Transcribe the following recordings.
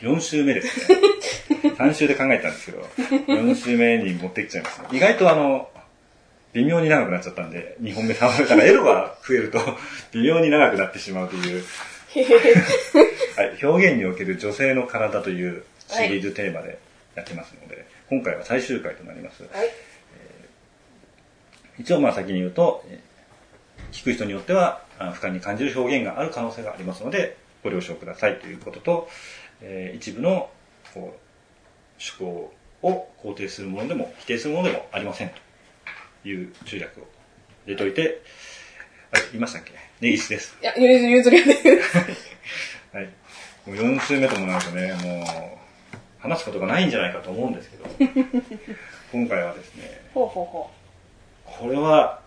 4週目ですね。3週で考えたんですけど、4週目に持ってきちゃいます、ね。意外とあの、微妙に長くなっちゃったんで、2本目、3本目からエロが増えると、微妙に長くなってしまうという、はい、表現における女性の体というシリーズテーマでやってますので、はい、今回は最終回となります。はいえー、一応まあ先に言うと、聞く人によっては不快に感じる表現がある可能性がありますので、ご了承くださいということと、えー、一部のこう思考を肯定するものでも否定するものでもありませんという注略を入れといて、はい、言いましたっけ？根岸です。いや、ゆずゆずりです。はい。もう4週目ともなるとね、もう、話すことがないんじゃないかと思うんですけど、今回はですね、ほうほうほう。これは、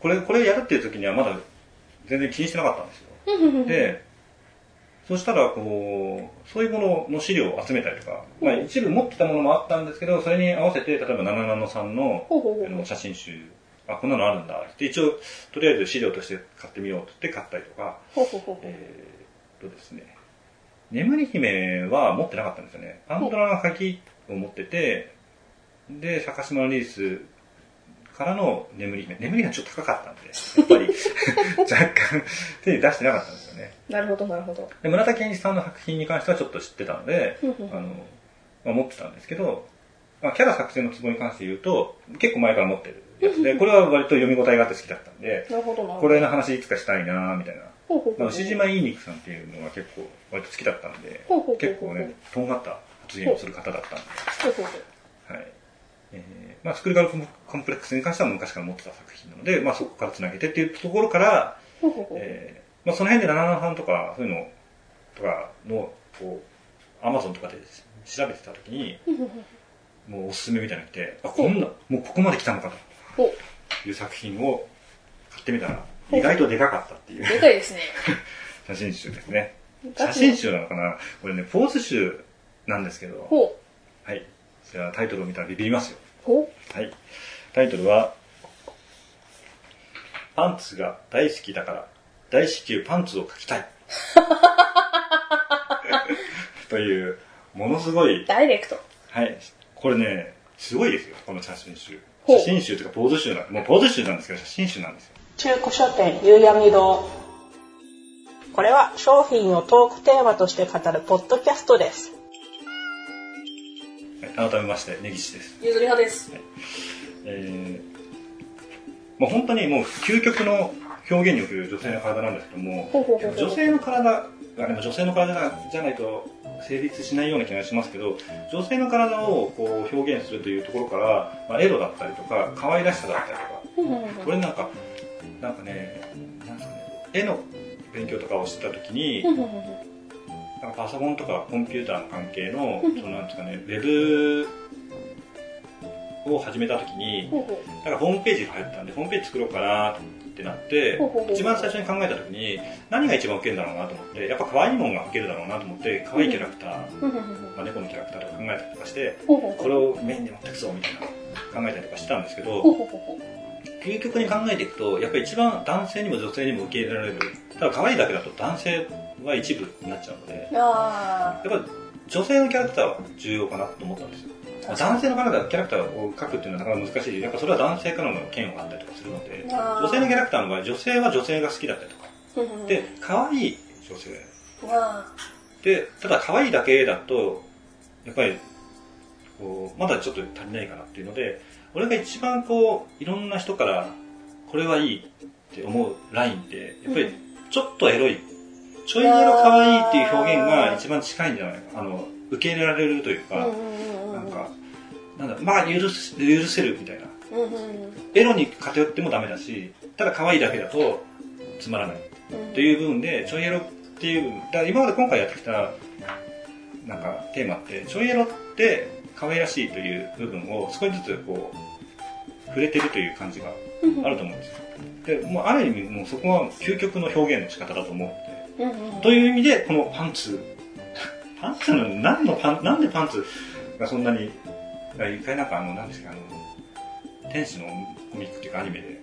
これ、これやるっていう時にはまだ全然気にしてなかったんですよ。で、そしたら、こう、そういうものの資料を集めたりとか、まあ一部持ってたものもあったんですけど、それに合わせて、例えば77さんの写真集、あ、こんなのあるんだ。って一応、とりあえず資料として買ってみようって買ったりとか、えー、とですね、眠り姫は持ってなかったんですよね。アンドラの鍵を持ってて、で、坂島のリースからの眠り姫。眠りがちょっと高かったんで、やっぱり 若干手に出してなかったんですよね。なるほど、なるほど。で、村田健一さんの作品に関してはちょっと知ってたので、あの、まあ、持ってたんですけど、まあ、キャラ作成のツボに関して言うと、結構前から持ってるやつで、これは割と読み応えがあって好きだったんで、なるほどこれの話いつかしたいなみたいな。まあ、牛島いい肉さんっていうのは結構割と好きだったんで、結構ね、とんがった発言をする方だったんで、はい。えー、まあ、スクールガルコンプレックスに関しては昔から持ってた作品なので、まあ、そこから繋げてっていうところから、えー、まあ、その辺で77班とか、そういうのとかの、こう、アマゾンとかで調べてた時に、もうおすすめみたいなの来て、あ、こんな、もうここまで来たのかという作品を買ってみたら、意外とでかかったっていう。でかいですね。写真集ですね。写真集なのかな？これね、ポーズ集なんですけど、はい。じゃあタイトルを見たらビビりますよ。はい。タイトルは、パンツが大好きだから、大至急パンツを描きたい。という、ものすごい。ダイレクト。はい。これね、すごいですよ、この写真集。写真集というかポーズ集なんもうポーズ集なんですけど、写真集なんですよ。中古書店夕闇堂。これは商品をトークテーマとして語るポッドキャストです。改めまして、根岸です。ゆずりはです。はい、えー、まあ本当にもう究極の表現における女性の体なんですけども、女性の体が、でも女性の体じゃないと成立しないような気がしますけど、女性の体をこう表現するというところから、まあ、エロだったりとか、可愛らしさだったりとか、これなんか、なんかね、なんですかね、絵の勉強とかをしてた時に、なんかパソコンとかコンピューターの関係の、そのなんですかね、ウェブを始めた時に、なんかホームページが入ったんで、ホームページ作ろうかなってなって、一番最初に考えた時に、何が一番受けるんだろうなと思って、やっぱ可愛いもんが受けるだろうなと思って、可愛いキャラクター、まあ、猫のキャラクターとか考えたりとかして、これをメインで持ってくぞみたいな考えたりとかしたんですけど、究極に考えていくと、やっぱり一番男性にも女性にも受け入れられる。ただ可愛いだけだと男性は一部になっちゃうので、やっぱ女性のキャラクターは重要かなと思ったんですよ。男性のキャラクターを描くっていうのはなかなか難しい。やっぱそれは男性からの嫌悪があったりとかするので、女性のキャラクターの場合、女性は女性が好きだったりとか。で、可愛い女性。で、ただ可愛いだけだと、やっぱり、こう、まだちょっと足りないかなっていうので、俺が一番こう、いろんな人から、これはいいって思うラインって、やっぱり、ちょっとエロい。ちょいエロ可愛いっていう表現が一番近いんじゃないか。あの、受け入れられるというか、なんか、なんだまあ許す、許せるみたいな。エロに偏ってもダメだし、ただ可愛いだけだとつまらない。という部分で、ちょいエロっていう、だ今まで今回やってきた、なんかテーマって、ちょいエロって可愛らしいという部分を少しずつこう、触れてるという感じがあると思うんですよ。で、もうある意味もうそこは究極の表現の仕方だと思って、という意味でこのパンツ、パンツの、何のパン、なんでパンツがそんなに、一回なんかあの、なんですか、あの、天使のコミックっていうかアニメで、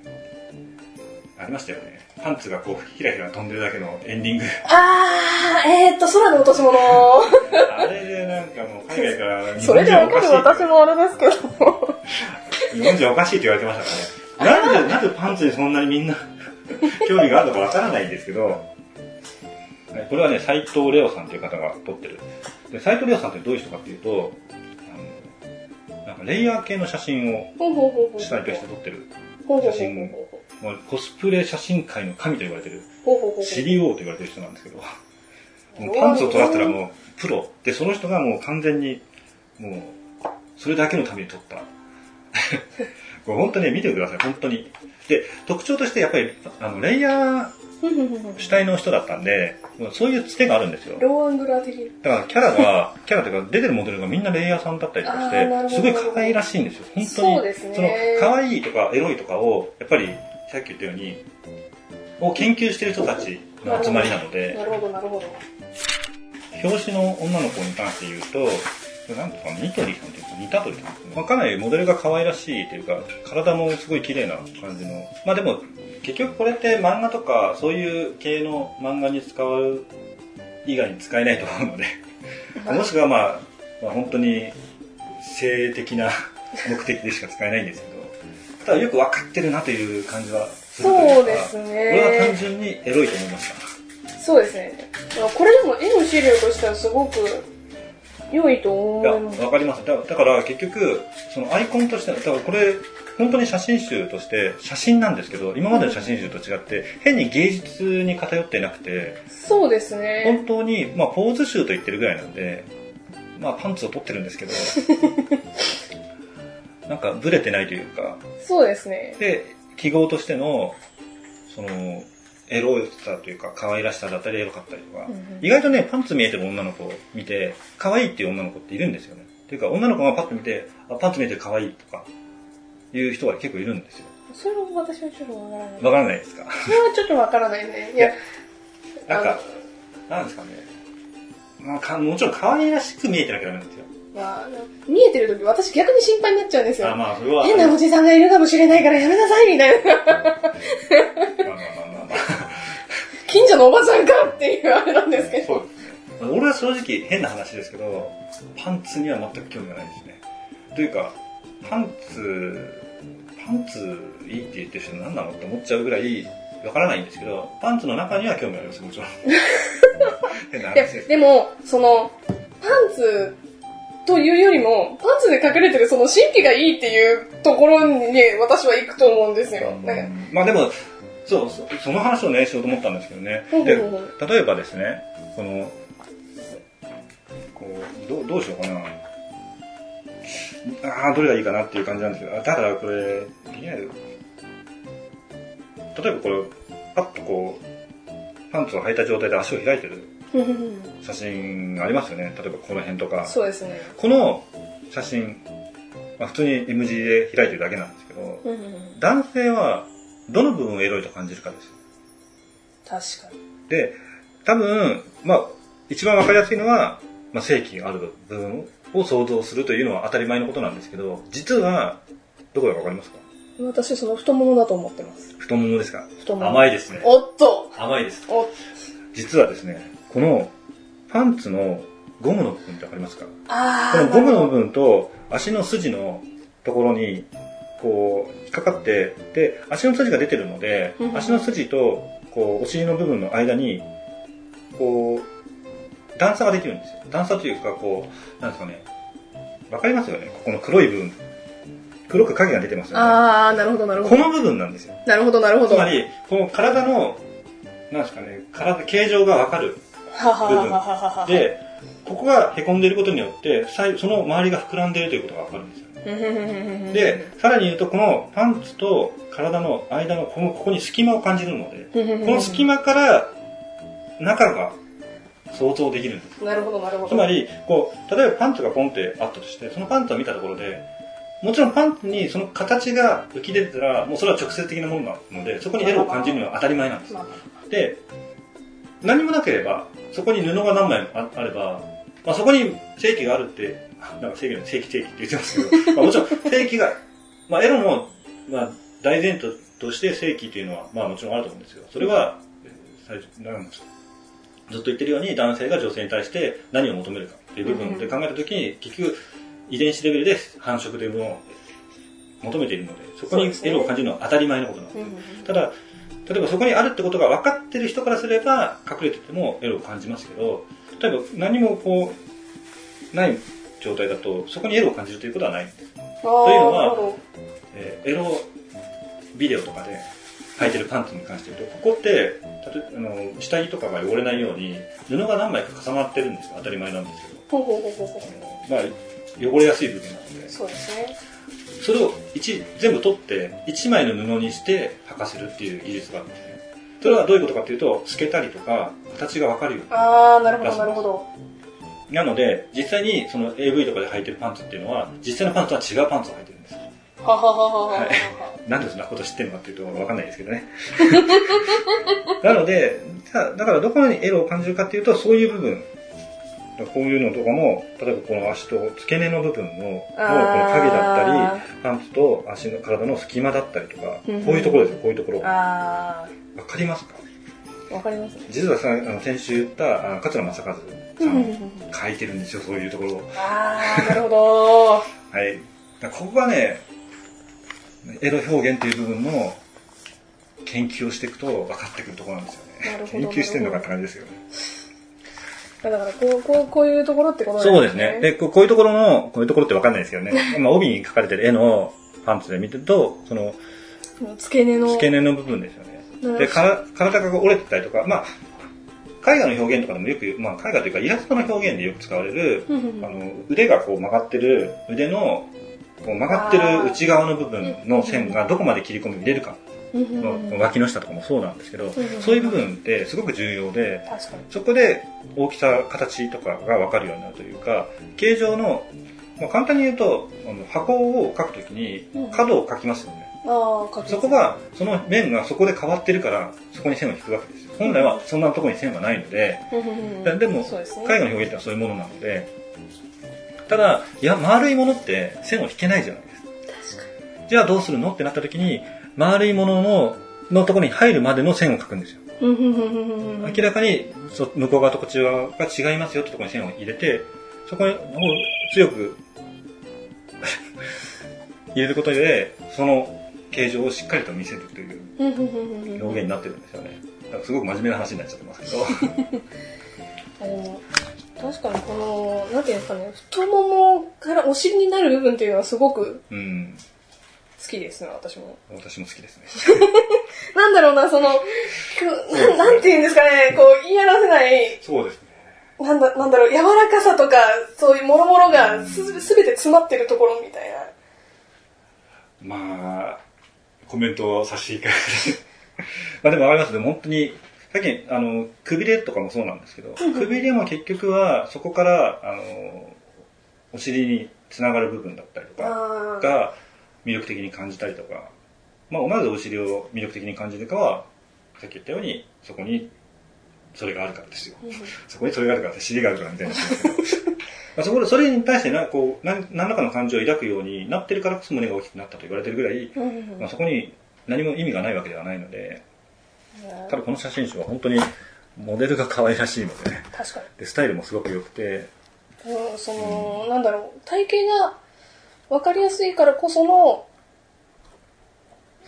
ありましたよね。パンツがこう、ひらひら飛んでるだけのエンディング。あー、えーっと、空の落とし物。あれでなんかもう海外から日それでわかる私もあれですけど。日本人おかしいって言われてましたからね。なんで、なんでパンツにそんなにみんな 興味があるのかわからないんですけど、はいこれはね、斎藤レオさんという方が撮ってる。で、斎藤レオさんってどういう人かっていうと、あの、なんかレイヤー系の写真を。主体として撮ってる。写真まあコスプレ写真界の神と言われてる。シリオーと言われてる人なんですけど、もうパンツを撮らせたらもうプロ。で、その人がもう完全に、もう、それだけのために撮った。これ本当にね、見てください、本当に。で、特徴としてやっぱり、あの、レイヤー主体の人だったんで、そういうつてがあるんですよ。ローアングラー的に。だからキャラが、キャラというか出てるモデルがみんなレイヤーさんだったりとかして、すごい可愛らしいんですよ。本当に。そうですねその、可愛いとかエロいとかを、やっぱり、さっき言ったように、を研究してる人たちの集まりなので、なるほど、なるほど。表紙の女の子に関して言うと、なんとかニトリさんというか、ニタトリさんですね。まあ、かなりモデルが可愛らしいというか、体もすごい綺麗な感じの。まあでも、結局これって漫画とか、そういう系の漫画に使う以外に使えないと思うので、もしくはまあ、まあ本当に性的な目的でしか使えないんですけど、ただよく分かってるなという感じはするというかそうですねこれは単純にエロいと思いました。そうですね。これでも絵の資料としてはすごく良いと思います。わかります。だだから結局、そのアイコンとして、だからこれ、本当に写真集として、写真なんですけど、今までの写真集と違って、変に芸術に偏ってなくて、そうですね。本当に、まあ、ポーズ集と言ってるぐらいなんで、まあ、パンツを取ってるんですけど、なんか、ブレてないというか、そうですね。で、記号としての、その、エロさというか、可愛らしさだったり、エロかったりとか、うんうん意外とね、パンツ見えてる女の子を見て、可愛いっていう女の子っているんですよね。っていうか、女の子がパッと見て、あ、パンツ見えてる可愛いとか、いう人が結構いるんですよ。それは私はちょっとわからない。わからないですか？それはちょっとわからないね。いや、なんか、なんですかね。まあ、かもちろん可愛らしく見えてなきゃダメなんですよ。まあ、見えてるとき私逆に心配になっちゃうんですよ。あ、まあ、それは。変なおじさんがいるかもしれないからやめなさいみたいな。まあまあまあまあまあ。近所のおばさんかっていうあれなんですけど。俺は正直変な話ですけど、パンツには全く興味がないですね。というか、パンツ、パンツいいって言ってる人何なのって思っちゃうぐらいわからないんですけど、パンツの中には興味あります、もちろん。変な話ですででも、その、パンツというよりも、パンツで隠れてるその神秘がいいっていうところにね、私は行くと思うんですよ。なんかまあでも、そう、そその話をね、しようと思ったんですけどね。で、例えばですね、その、こう、どうどうしようかな。ああ、どれがいいかなっていう感じなんですけど、からこれ、いわゆる例えばこれ、パッとこう、パンツを履いた状態で足を開いてる写真がありますよね。例えばこの辺とか。そうですね。この写真、まあ、普通に M 字で開いてるだけなんですけど、男性はどの部分をエロいと感じるかですよ。確かに。で、多分、まあ、一番わかりやすいのは、まあ、正規がある部分を想像するというのは当たり前のことなんですけど、実は、どこだかわかりますか？私、その太ももだと思ってます。太ももですか？太もも。甘いですね。おっと甘いです。お実はですね、このパンツのゴムの部分ってわかりますか？このゴムの部分と足の筋のところに、こう、引っかかって、で、足の筋が出てるのでう、ん足の筋と、こう、お尻の部分の間に、こう、段差ができるんですよ。段差というか、こう、なんですかね。わかりますよねここの黒い部分。黒く影が出てますよね。あー、なるほど、なるほど。この部分なんですよ。なるほど、なるほど。つまり、この体の、なんですかね、体、形状がわかる。はははははは。で、ここが凹んでいることによって、その周りが膨らんでいるということがわかるんですよね。で、で、さらに言うと、このパンツと体の間のこのここに隙間を感じるので、この隙間から中が想像できるんです。なるほど、なるほど。つまり、こう、例えばパンツがポンってあったとして、そのパンツを見たところで、もちろんパンツにその形が浮き出てたら、もうそれは直接的なものなので、そこにエロを感じるのは当たり前なんです。まあで、何もなければ、そこに布が何枚もああれば、まあ、そこに正規があるって、なんか正規の正規正規って言ってますけど、まあ、もちろん正規が、まあ、エロの、まあ、大前提として正規というのは、まあもちろんあると思うんですよ。それは、最初なんですかずっと言ってるように男性が女性に対して何を求めるかっていう部分で考えたときに、結局遺伝子レベルで繁殖というものを求めているので、そこにエロを感じるのは当たり前のことなんです。ただ、例えばそこにあるってことが分かってる人からすれば、隠れててもエロを感じますけど、例えば何もこう、ない状態だと、そこにエロを感じるということはないんです。というのは、えー、エロビデオとかで履いてるパンツに関して言うと、ここって、例えあの下着とかが汚れないように、布が何枚か重なってるんですよ。当たり前なんですけど。ほうほうほうほうほうまあ、汚れやすい部分なので。そうですね。それを一全部取って1枚の布にして履かせるっていう技術があるんですねそれはどういうことかっていうと透けたりとか形が分かるようにああなるほどなるほどなので実際にその AV とかで履いてるパンツっていうのは実際のパンツは違うパンツを履いてるんです。ははははははい。なんでそんなこと知ってるのかっていうと分かんないですけどね。なのでだだからどこにエロを感じるかっていうとそういう部分。こういうのとかも、例えばこの足と付け根の部分の、のこの影だったり、パンツと足の体の隙間だったりとか、こういうところですよ、こういうところ。わかりますか？わかります、ね、実はさ、あの先週言った、あ桂正和書いてるんですよ、そういうところを。ああ、なるほど。はい。だここがね、エロ表現っていう部分の研究をしていくと分かってくるところなんですよね。研究してんのかって感じですよね。だからこう、こう、こういうところってことそうですね。で、こうこういうところの、こういうところって分かんないですけどね。まあ、帯に書かれてる絵のパンツで見てると、その、付け根の。付け根の部分ですよね。で、から体が折れてたりとか、まあ、絵画の表現とかでもよく、まあ、絵画というかイラストの表現でよく使われる、あの、腕がこう曲がってる、腕の、こう曲がってる内側の部分の線がどこまで切り込み入れるか。の脇の下とかもそうなんですけど、そういう部分ってすごく重要で、そこで大きさ、形とかが分かるようになるというか、形状の、まあ、簡単に言うと、あの箱を描くときに角を描きますよね。そこが、その面がそこで変わってるから、そこに線を引くわけですよ。本来はそんなところに線はないので、でも、絵画の表現ってのはそういうものなので、ただ、いや、丸いものって線を引けないじゃないですか。じゃあどうするの？ってなった時に、丸いものののところに入るまでの線を描くんですよ。明らかに向こう側とこっち側が違いますよってところに線を入れて、そこに強く入れることで、その形状をしっかりと見せるという表現になってるんですよね。だからすごく真面目な話になっちゃってますけど。確かにこの、なんていうんですかね、太ももからお尻になる部分っていうのはすごく、うん。好きですね、私も。私も好きですね。なんだろうな、その、ななんて言うんですかね、こう、言い表せない。そうですね。なんだ、なんだろう、柔らかさとか、そういうもろもろがす、すべて詰まってるところみたいな。まあ、コメントをさせていた。まあでもわかりますでも本当に、さっき、あの、くびれとかもそうなんですけど、くびれも結局は、そこから、あの、お尻につながる部分だったりとかが、魅力的に感じたりとか、まあ、なぜお尻を魅力的に感じるかは、さっき言ったように、そこにそれがあるからですよ。そこにそれがあるからって尻があるからみたいな。まあそこで、それに対してな、こう、何何らかの感情を抱くようになってるからこそ胸が大きくなったと言われてるぐらい、まあ、そこに何も意味がないわけではないので、ただこの写真集は本当にモデルが可愛らしいので、ね、確かに。で、スタイルもすごく良くて、うん、その、うん、なんだろう、体型が分かりやすいからこその、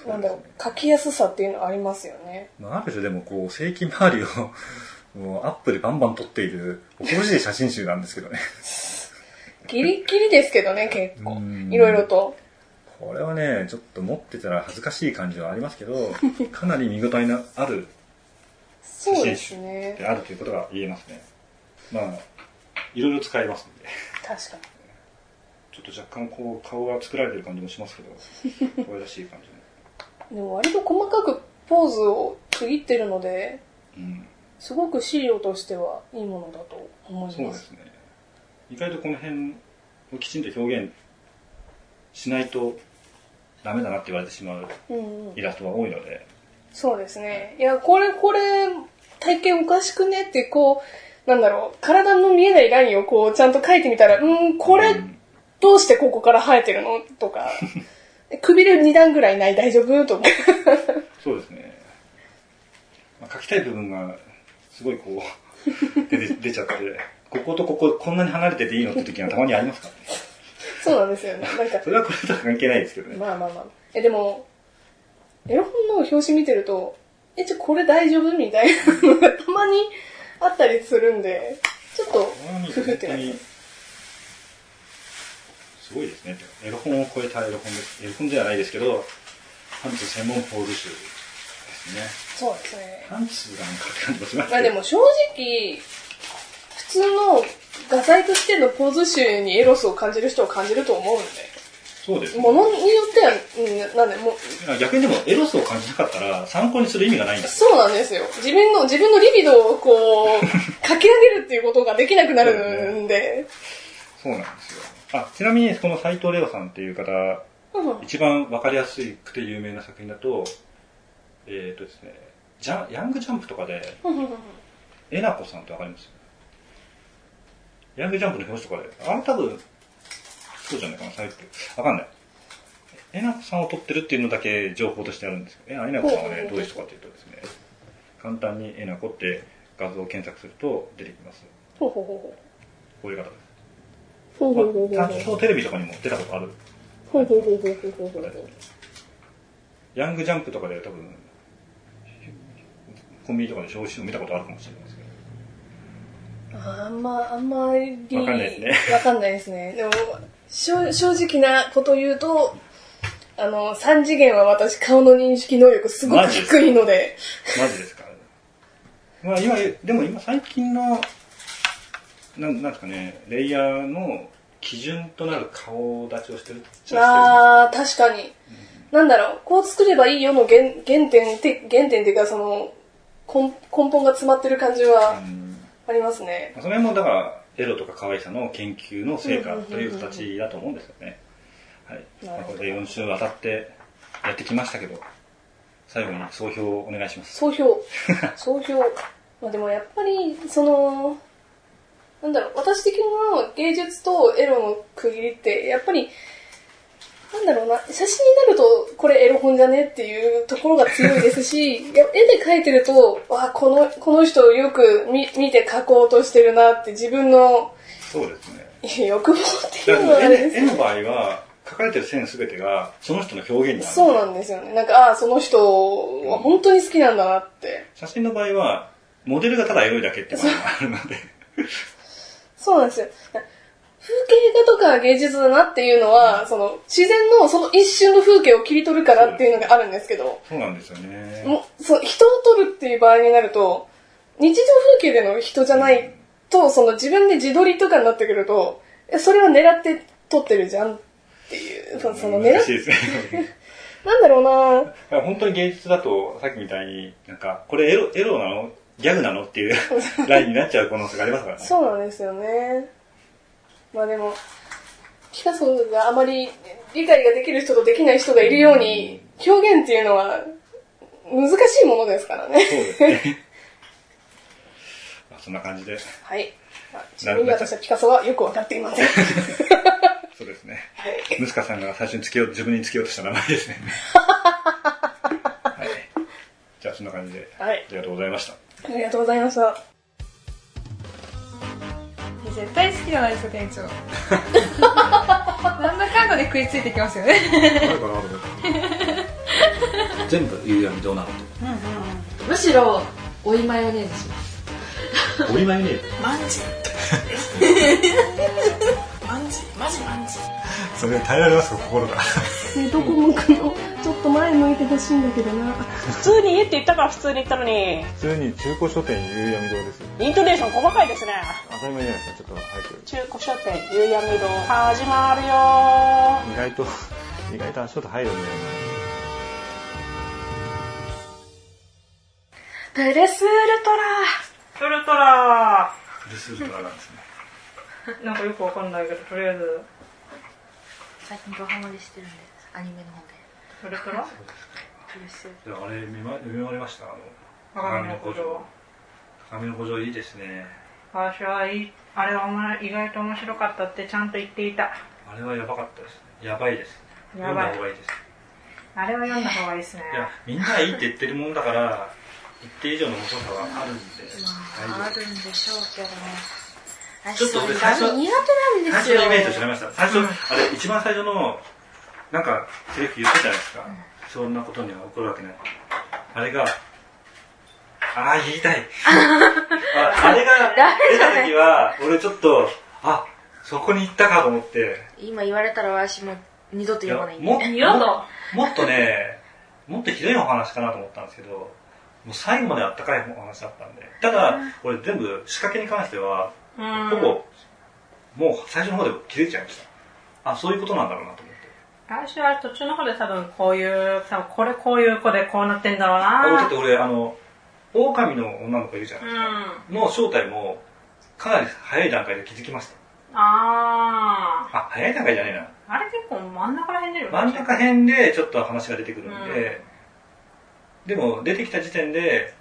なんだろう、書きやすさっていうのはありますよね。まあ、ある種でもこう、正規周りをもうアップでバンバン撮っている、恐ろしい写真集なんですけどね。ギリギリですけどね、結構。いろいろと。これはね、ちょっと持ってたら恥ずかしい感じはありますけど、かなり見応えのある写真集であるということが言えますね。まあ、いろいろ使えますんで。確かに。ちょっと若干こう顔が作られてる感じもしますけど、可愛らしい感じで。でも割と細かくポーズを区切ってるので、うん、すごく資料としてはいいものだと思います。そうですね。意外とこの辺をきちんと表現しないとダメだなって言われてしまうイラストが多いので。うんうん、そうですね。いや、これ、これ、体型おかしくねって、こう、なんだろう、体の見えないラインをこう、ちゃんと描いてみたら、うん、これ、どうしてここから生えてるのとか、くびれ2段ぐらいない大丈夫？とか。そうですね。まあ、書きたい部分が、すごいこう、出て出ちゃって、こことこここんなに離れてていいのって時がたまにありますからね。そうなんですよね。なんか、それはこれとは関係ないですけどね。まあまあまあ。え、でも、エロ本の表紙見てると、え、ちょ、これ大丈夫？みたいなのがたまにあったりするんで、ちょっと、ふふってなります。すごいですね。エロ本を超えたエロ本です。エロ本じゃないですけど、パンツ専門ポーズ集ですね。そうですね。パンツがなんかって感じもしますまあでも正直、普通の画材としてのポーズ集にエロスを感じる人は感じると思うんで。そうですね。ものによっては、うん、なんで、もう、逆にでもエロスを感じなかったら参考にする意味がないんです。そうなんですよ。自分の、自分のリビドをこう、書き上げるっていうことができなくなるんで。そうなんですよ。あ、ちなみにこの斎藤レオさんっていう方、うん一番わかりやすくて有名な作品だと、えっ、とですね、ジャンヤングジャンプとかで、えなこさんってわかります？ヤングジャンプの表紙とかで、あれ多分、そうじゃないかな、サイト。わかんない。えなこさんを撮ってるっていうのだけ情報としてあるんですけど、えなこさんはね、どういう人かっていうとですね、簡単にえなこって画像を検索すると出てきます。ほうほうほこういう方です。うほう。ほうほうほうほうまあちゃんとテレビとかにも出たことある。ほうほうほうほうほうほうほう。ヤングジャンプとかで多分、コンビニとかで表紙を見たことあるかもしれないですけど。あんま、あんまり。わかんないですねわかんないですね。でも、正正直なこと言うと、あの、三次元は私顔の認識能力すごく低いので、マジですか？まあ今、でも今最近の、なんなんですかね、レイヤーの基準となる顔立ちをしてるっちゃあー、確かに。なんだろう、こう作ればいいよの原原点って、原点っていうかその、根根本が詰まってる感じはうんありますね。それもだから、エロとか可愛さの研究の成果という形だと思うんですよね。はい。まあこれで4週渡ってやってきましたけど、最後に総評をお願いします。総評。総評。まあでもやっぱり、その、なんだろう、私的な芸術とエロの区切りって、やっぱり、なんだろうな、写真になると、これエロ本じゃねっていうところが強いですし、絵で描いてると、わあ、この、この人をよく見見て描こうとしてるなって自分のそうですね。欲望ってだいうのはあです絵の場合は、描かれてる線すべてが、その人の表現になる。そうなんですよね。なんか、ああ、その人は本当に好きなんだなって。写真の場合は、モデルがただエロいだけっていう場合があるので。そうなんですよ。風景画とか芸術だなっていうのは、その、自然のその一瞬の風景を切り取るからっていうのがあるんですけど、そうなんですよね。もう、そう、人を撮るっていう場合になると、日常風景での人じゃないと、その自分で自撮りとかになってくると、えそれは狙って撮ってるじゃんっていう、そその狙っ難しいですね。なんだろうな本当に芸術だと、さっきみたいに、なんか、これエロ、エロなのギャグなの？っていう ラインになっちゃう可能性がありますからね。そうなんですよね。まあでも、ピカソがあまり理解ができる人とできない人がいるように、表現っていうのは難しいものですからね。そうですね。まあそんな感じで。はい。まあちなみに私はピカソはよくわかっていません。そうですね。はい。ムスカさんが最初につけよう、自分につけようとした名前ですね。はい。じゃあそんな感じで、はいありがとうございました。ありがとうございました。絶対好きじゃないですか、店長。なんだかんだで食いついてきますよね。全部夕闇どうなのむしろ追いマヨネーズしますと。おりまいね マンジ マンジ？マジマンジそれ耐えられますか、心が。ね、どこ向くのちょっと前向いてほしいんだけどな。普通に家って言ったから普通に言ったのに、普通に中古書店夕闇堂ですよ。イントネーション細かいですね。当たり前じゃないですか、ちょっと早く。中古書店、夕闇堂、始まるよ意外と、意外と足音入るんだよプレスウルトラウルトラな。プレスウルトラなんですね。ー なんかよくわかんないけど、とりあえず、最近ドハマりしてるんですアニメの方で。ウルトラプレスであれ見ま読み終わりましたあの。鏡の古城。鏡の古城。いいですね。私はいい、あれはお前意外と面白かったってちゃんと言っていた。あれはやばかったですね。やばいです。やばい。読んだ方がいいです。あれは読んだ方がいいですね。いや、みんないいって言ってるもんだから、一定以上の面白さはあるんで、まあ、あ大丈るんでしょうけどね。ちょっと俺私最初苦手なんですよ。最初のイメージと違いました。最初、あれ、一番最初の、なんか、セリフ言ったじゃないですか。そんなことには起こるわけない。あれが、ああ、言いたい。ああれが出た時は、俺ちょっと、あ、そこに行ったかと思って、今言われたら私も二度といや読まないんもで。二度ともっとね、もっとひどいお話かなと思ったんですけど、もう最後まであったかいお話だったんで。ただ、俺全部仕掛けに関しては、うんほぼ、もう最初の方で気づいちゃいました。あ、そういうことなんだろうなと思って。私は途中の方で多分こういう、多分これこういう子でこうなってんだろうあだっなて俺、あの、狼の女の子いるじゃなういですか。ん。の正体も、かなり早い段階で気づきました。ああ、早い段階じゃねえな。ー。あれ結構真ん中ら辺出る真ん中辺でちょっと話が出てくるんで、でも出てきた時点で、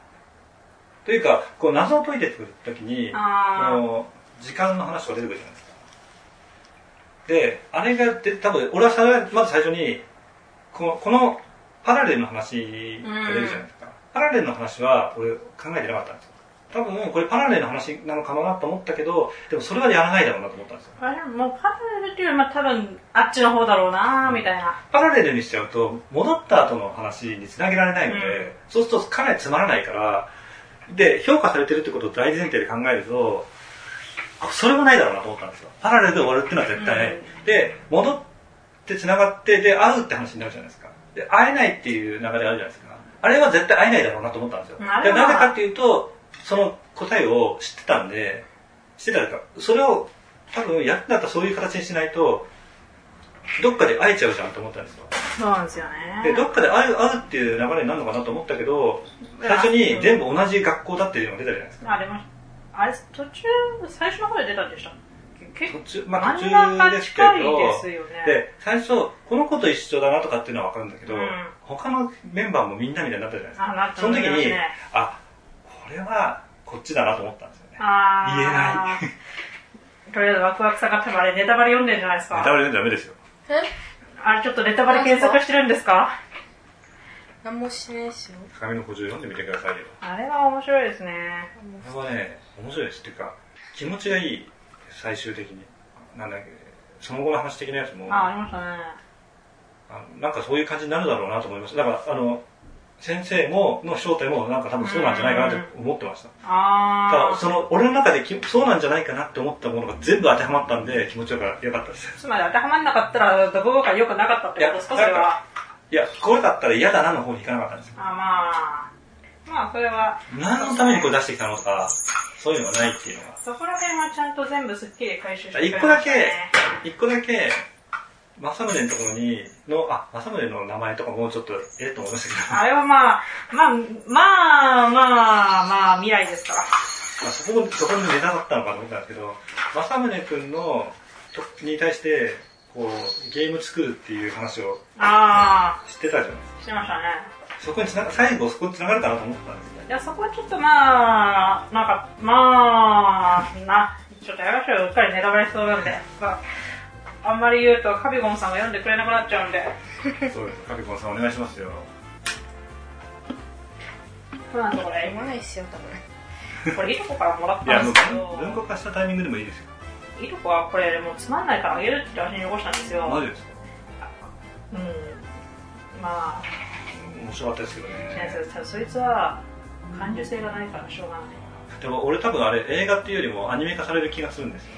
というか、こう謎を解いてくるときに。この時間の話が出てくるじゃないですか。で、あれがで多分、俺はまず最初に、このこのパラレルの話が出るじゃないですか。パラレルの話は俺考えてなかったんですよ。多分、これパラレルの話なのかなと思ったけど、でもそれはやらないだろうなと思ったんですよ。あれもうパラレルっていうよりも多分あっちの方だろうなみたいな。パラレルにしちゃうと、戻った後の話につなげられないので、うんそうするとかなりつまらないから、で、評価されてるってことを大前提で考えると、あそれもないだろうなと思ったんですよ。パラレルで終わるっていうのは絶対ない。で、戻って繋がって、で、会うって話になるじゃないですか。で、会えないっていう流れあるじゃないですか。あれは絶対会えないだろうなと思ったんですよ。でなぜかっていうと、その答えを知ってたんで、知ってたというか、それを多分やったらそういう形にしないと、どっかで会えちゃうじゃんと思ったんですよ。そうなんですよで、ね。どっかで会う会うっていう流れになるのかなと思ったけど、最初に全部同じ学校だっていうのが出たじゃないですか。あ、でも、あれ、途中、最初の方で出たんでした結構、途中、まあ途中中ですけ近いど、ですよね。で、最初、この子と一緒だなとかっていうのはわかるんだけど、うん他のメンバーもみんなみたいになったじゃないですか。あ、なってその時に、ね、あ、これはこっちだなと思ったんですよね。言えない。とりあえずワクワクさが多分あれネタバレ読んでるんじゃないですか。ネタバレでダメですよ。え？あれちょっとネタバレ検索してるんですか？何もしてないですよ。鏡の補充読んでみてくださいよ。あれは面白いですね。これはね、面白いです。っていうか、気持ちがいい、最終的に。なんだっけ、その後の話的なやつも、あ、ありましたね。あのなんかそういう感じになるだろうなと思いました。だから、あの、先生も、の正体も、なんか多分そうなんじゃないかなって思ってました。ただ、あー。その、俺の中できそうなんじゃないかなって思ったものが全部当てはまったんで、気持ちよかよかったです。つまり当てはまんなかったら、どこか良くなかったってこと？ですかそれは。いや、これだったら嫌だなの方に行かなかったんですよ。あ、まあ。まあ、それは、何のためにこれ出してきたのとか、そういうのがないっていうのが。そこら辺はちゃんと全部スッキリ回収してくれ一個だけ、一個だけ、政宗のところに、の、あ、政宗の名前とかもうちょっと、ええと思いましたけど、あれはまあ、まあ、まあ、まあ、まあ、未来ですから。まあ、そこも、そこにネタだったのかと思ったんですけど、政宗くんの、とに対して、こう、ゲーム作るっていう話をあしてたじゃないですか。あ、してましたね。そこにつなが、最後そこに繋がるかなと思ったんですね。いや、そこはちょっとまあ、なんか、まあ、な、ちょっとやがしはうっかりネタバレしそうなんで、まあ、あんまり言うとカビゴンさんが読んでくれなくなっちゃうんで、そうです。カピコンさんお願いしますよ。そうなんとこれ読、まないっすよ、多分。これいとこからもらっいや、もうたんですけど、文庫化したタイミングでもいいですよ。いとこはこれもうつまんないからあげるって私に残したんですよ。マジですかうん。まあ、面白かったですけど先ね。生、そいつは感受性がないからしょうがない。でも俺多分あれ映画っていうよりもアニメ化される気がするんですよ。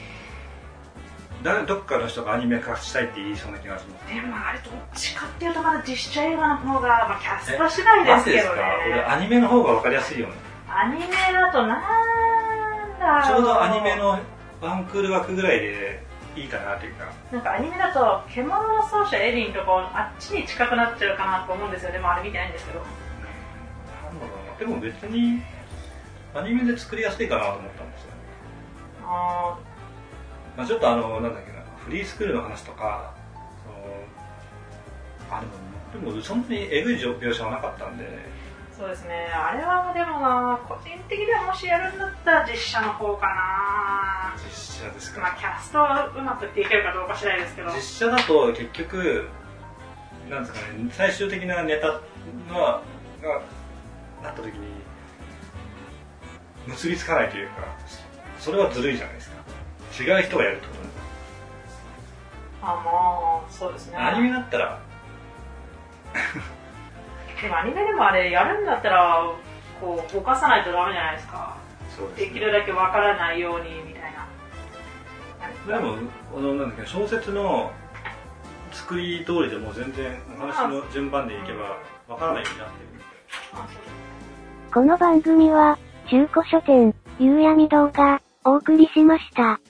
誰どっかの人がアニメ化したいって言いそうな気がします。でもあれどっちかっていうとまだ実写映画の方が、まあ、キャスト次第ですけどね。俺アニメの方が分かりやすいよね。アニメだとなんだ。ちょうどアニメのワンクール枠ぐらいでいいかなっていうか。なんかアニメだと、獣の奏者エリンとかあっちに近くなっちゃうかなと思うんですよ。でもあれ見てないんですけど。なんだろうな。でも別にアニメで作りやすいかなと思ったんですよ。あまあ、ちょっとあの、なんだっけな、フリースクールの話とか、あ、でも、でもそんなにえぐい描写はなかったんで、ーそうですね。あれはでもな、個人的にはもしやるんだったら実写の方かな。実写ですまあか。キャストをうまくっていけるかどうか次第ですけど。実写だと結局、なんですかね、最終的なネタのは、が、なった時に、結びつかないというか、それはずるいじゃないですか。違う人がやるってことなんですあ、まあ、そうですね。アニメだったら、でもアニメでもあれ、やるんだったら、こう、ぼかさないとダメじゃないですか。そうできるだけわからないように、みたいな。でも、あの、なんだっけ、小説の作り通りでも全然お話の順番でいけばわからないようになってるこの番組は、中古書店、夕闇堂がお送りしました。